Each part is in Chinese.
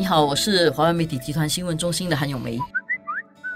你好，我是华为媒体集团新闻中心的韩咏梅。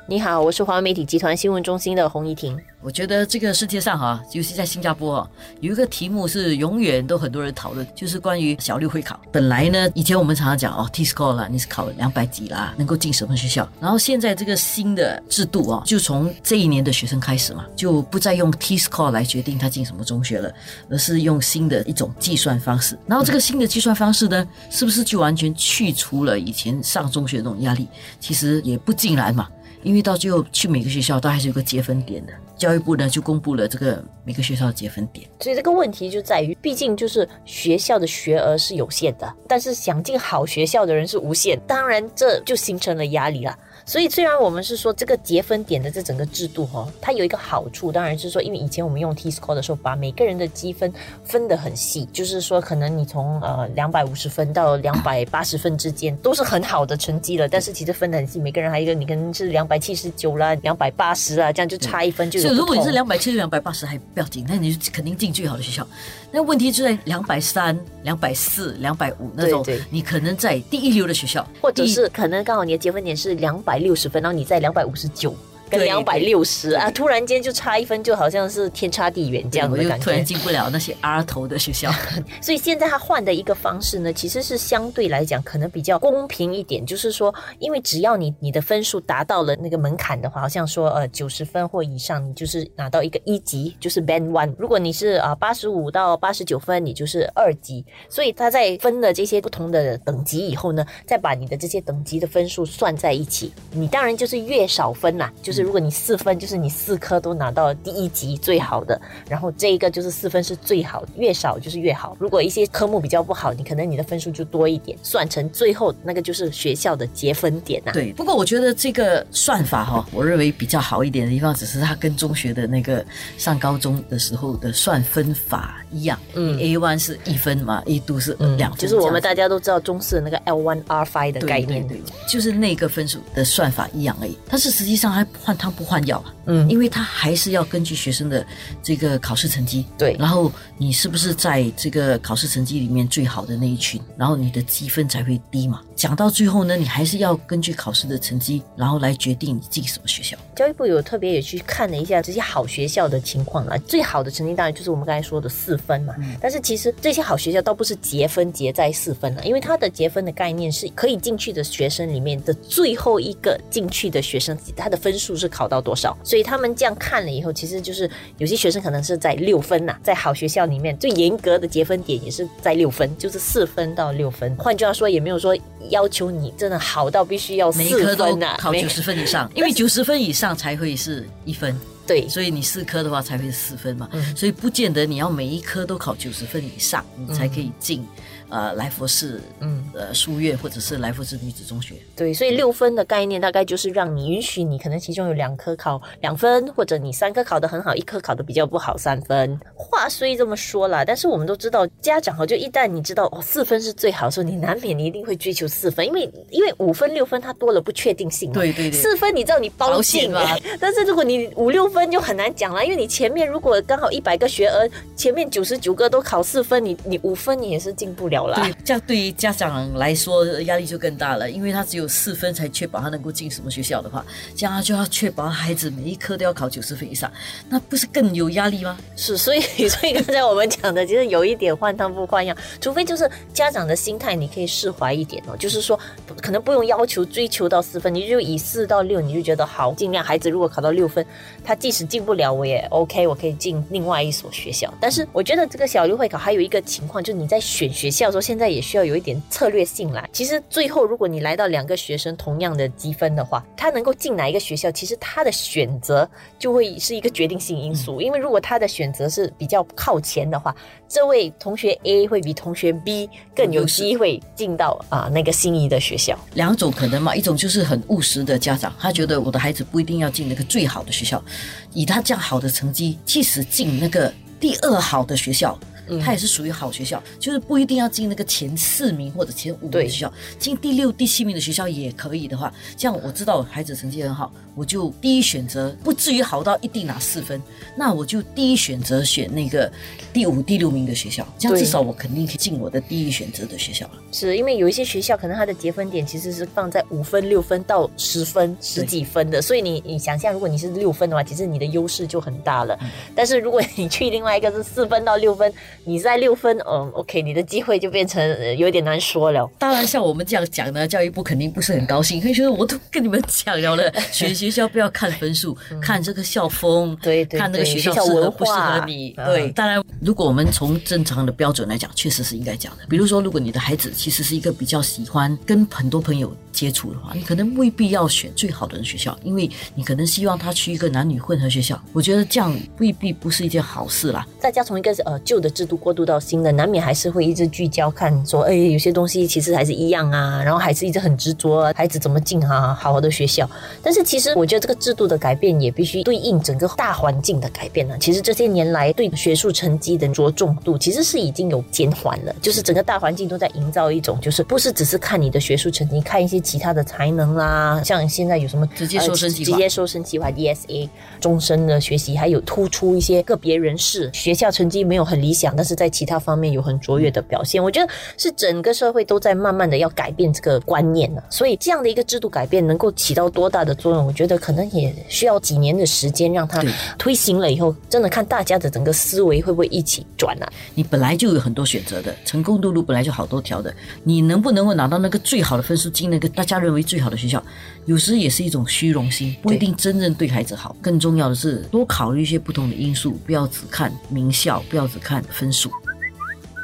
你好，我是华媒体集团新闻中心的洪怡婷。我觉得这个世界上哈，尤其在新加坡啊，有一个题目是永远都很多人讨论，就是关于小六会考。本来呢，以前我们常常讲哦，T score 啦，你是考两百几啦，能够进什么学校？然后现在这个新的制度啊，就从这一年的学生开始嘛，就不再用 T score 来决定他进什么中学了，而是用新的一种计算方式。然后这个新的计算方式呢，是不是就完全去除了以前上中学那种压力？其实也不尽然嘛。因为到最后去每个学校都还是有个结分点的，教育部呢就公布了这个每个学校的结分点。所以这个问题就在于，毕竟就是学校的学额是有限的，但是想进好学校的人是无限，当然这就形成了压力了。所以，虽然我们是说这个结分点的这整个制度哈，它有一个好处，当然是说，因为以前我们用 T score 的时候，把每个人的积分分得很细，就是说，可能你从呃两百五十分到两百八十分之间都是很好的成绩了，但是其实分得很细，每个人还有一个，你可能是两百七十九啦，两百八十啦，这样就差一分就。所以，如果你是两百七十、两百八十还不要紧，那你就肯定进最好的学校。那问题就在两百三、两百四、两百五那种，你可能在第一流的学校，或者是可能刚好你的结分点是两百六十分，然后你在两百五十九。两百六十啊，突然间就差一分，就好像是天差地远这样的感觉。突然进不了那些 R 头的学校，所以现在他换的一个方式呢，其实是相对来讲可能比较公平一点。就是说，因为只要你你的分数达到了那个门槛的话，好像说呃九十分或以上，你就是拿到一个一级，就是 Band One。如果你是啊八十五到八十九分，你就是二级。所以他在分了这些不同的等级以后呢，再把你的这些等级的分数算在一起，你当然就是越少分啦，就是。如果你四分，就是你四科都拿到第一级最好的，然后这一个就是四分是最好，越少就是越好。如果一些科目比较不好，你可能你的分数就多一点，算成最后那个就是学校的结分点呐。对，不过我觉得这个算法哈，我认为比较好一点的地方，只是它跟中学的那个上高中的时候的算分法一样。嗯，A one 是一分嘛，A two 是两分，就是我们大家都知道中式的那个 L one R five 的概念，对，就是那个分数的算法一样而已。但是实际上还换。汤不换药嗯，因为他还是要根据学生的这个考试成绩，对，然后你是不是在这个考试成绩里面最好的那一群，然后你的积分才会低嘛。讲到最后呢，你还是要根据考试的成绩，然后来决定你进什么学校。教育部有特别也去看了一下这些好学校的情况啊，最好的成绩当然就是我们刚才说的四分嘛。但是其实这些好学校倒不是结分结在四分了，因为它的结分的概念是可以进去的学生里面的最后一个进去的学生，他的分数是。考到多少？所以他们这样看了以后，其实就是有些学生可能是在六分呐，在好学校里面最严格的结分点也是在六分，就是四分到六分。换句话说，也没有说要求你真的好到必须要四分呐，考九十分以上，因为九十分以上才会是一分。对，所以你四科的话才会四分嘛，所以不见得你要每一科都考九十分以上，你才可以进。呃，来福士，嗯，呃，书院或者是来福士女子中学，对，所以六分的概念大概就是让你允许你可能其中有两科考两分，或者你三科考得很好，一科考得比较不好三分。话虽这么说啦，但是我们都知道家长哈，就一旦你知道哦四分是最好的时候，你难免你一定会追求四分，因为因为五分六分它多了不确定性，对对对，四分你知道你包进嘛，但是如果你五六分就很难讲了，因为你前面如果刚好一百个学额，前面九十九个都考四分，你你五分你也是进不了了。对，这样对于家长来说压力就更大了，因为他只有四分才确保他能够进什么学校的话，这样他就要确保孩子每一科都要考九十分以上，那不是更有压力吗？是，所以所以刚才我们讲的，其实有一点换汤不换药，除非就是家长的心态你可以释怀一点哦，就是说可能不用要求追求到四分，你就以四到六，你就觉得好，尽量孩子如果考到六分，他即使进不了我也 OK，我可以进另外一所学校。但是我觉得这个小六会考还有一个情况，就是你在选学校。的时候现在也需要有一点策略性啦。其实最后，如果你来到两个学生同样的积分的话，他能够进哪一个学校，其实他的选择就会是一个决定性因素。因为如果他的选择是比较靠前的话，这位同学 A 会比同学 B 更有机会进到啊那个心仪的学校。两种可能嘛，一种就是很务实的家长，他觉得我的孩子不一定要进那个最好的学校，以他这样好的成绩，即使进那个第二好的学校。它也是属于好学校，就是不一定要进那个前四名或者前五名的学校，进第六、第七名的学校也可以的话，这样我知道我孩子成绩很好，我就第一选择，不至于好到一定拿四分，那我就第一选择选那个第五、第六名的学校，这样至少我肯定可以进我的第一选择的学校了。是因为有一些学校可能它的结分点其实是放在五分、六分到十分、十几分的，所以你你想象，如果你是六分的话，其实你的优势就很大了。但是如果你去另外一个是四分到六分，你在六分，嗯，OK，你的机会就变成、呃有点难说了。当然，像我们这样讲呢，教育部肯定不是很高兴，会觉得我都跟你们讲了了，选学校不要看分数，看这个校风，嗯对对看那个学校适合不适合你。嗯对，当然，如果我们从正常的标准来讲，确实是应该讲的。比如说，如果你的孩子其实是一个比较喜欢跟很多朋友接触的话，你可能未必要选最好的学校，因为你可能希望他去一个男女混合学校。我觉得这样未必不是一件好事啦。大家从一个呃旧的制度过渡到新的，难免还是会一直聚焦看说，哎，有些东西其实还是一样啊，然后还是一直很执着孩子怎么进啊好好的学校。但是其实我觉得这个制度的改变也必须对应整个大环境的改变呢。其实这些年来对学术成绩的着重度其实是已经有减缓了，就是整个大环境都在营造一种，就是不是只是看你的学术成绩，看一些其他的才能啦，像现在有什么直接收生计划直接收生计划 E S A 终身的学习，还有突出一些个别人士学校成绩没有很理想，但是在其他方面有很卓越的表现。我觉得是整个社会都在慢慢的要改变这个观念了。所以这样的一个制度改变能够起到多大的作用，我觉得可能也需要几年的时间让它推行了以后，真的看大家的整个思维会不会一起转啊。你本来就有很多选择的，成功的路本来就好多条的。你能不能够拿到那个最好的分数，进那个大家认为最好的学校，有时也是一种虚荣心，不一定真正对孩子好。更重要的是多考虑一些不同的因素，不要只看名校，不要只看分分数。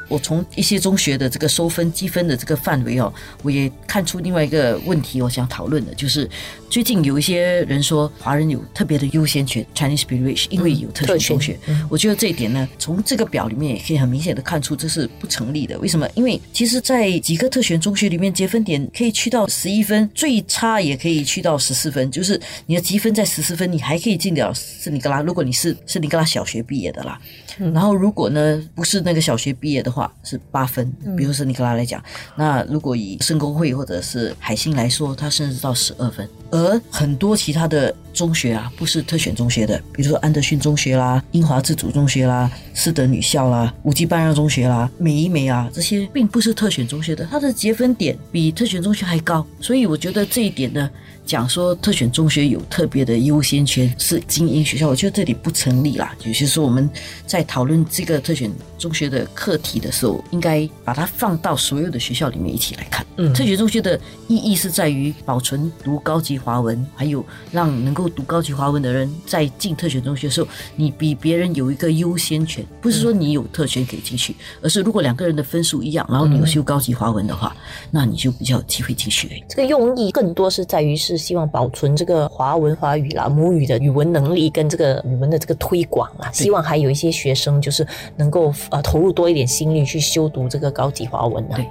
我从一些中学的这个收分积分的这个范围哦，我也看出另外一个问题，我想讨论的就是，最近有一些人说华人有特别的优先权 （Chinese privilege），因为有特特选中权学。我觉得这一点呢，从这个表里面也可以很明显的看出这是不成立的。为什么？因为其实，在几个特选中学里面，积分点可以去到十一分，最差也可以去到十四分，就是你的积分在十四分，你还可以进了圣尼格拉。如果你是圣尼格拉小学毕业的啦，然后如果呢不是那个小学毕业的话，是八分。比如圣尼格拉来讲，那如果以圣公会或者是海星来说，它甚至到十二分。而和很多其他的中学啊，不是特选中学的，比如说安德逊中学啦、英华自主中学啦、师德女校啦、五级半让中学啦、美一美啊，这些并不是特选中学的，它的结分点比特选中学还高。所以我觉得这一点呢，讲说特选中学有特别的优先权是精英学校，我觉得这里不成立啦。有些时候我们在讨论这个特选中学的课题的时候，应该把它放到所有的学校里面一起来看。嗯特选中学的意义是在于保存读高级华文，还有让能够读高级华文的人在进特选中学的时候，你比别人有一个优先权。不是说你有特权可以进去，而是如果两个人的分数一样，然后你有修高级华文的话，那你就比较有机会进去。这个用意更多是在于是希望保存这个华文华语啦母语的语文能力跟这个语文的这个推广啊，希望还有一些学生就是能够呃投入多一点心力去修读这个高级华文啊。对。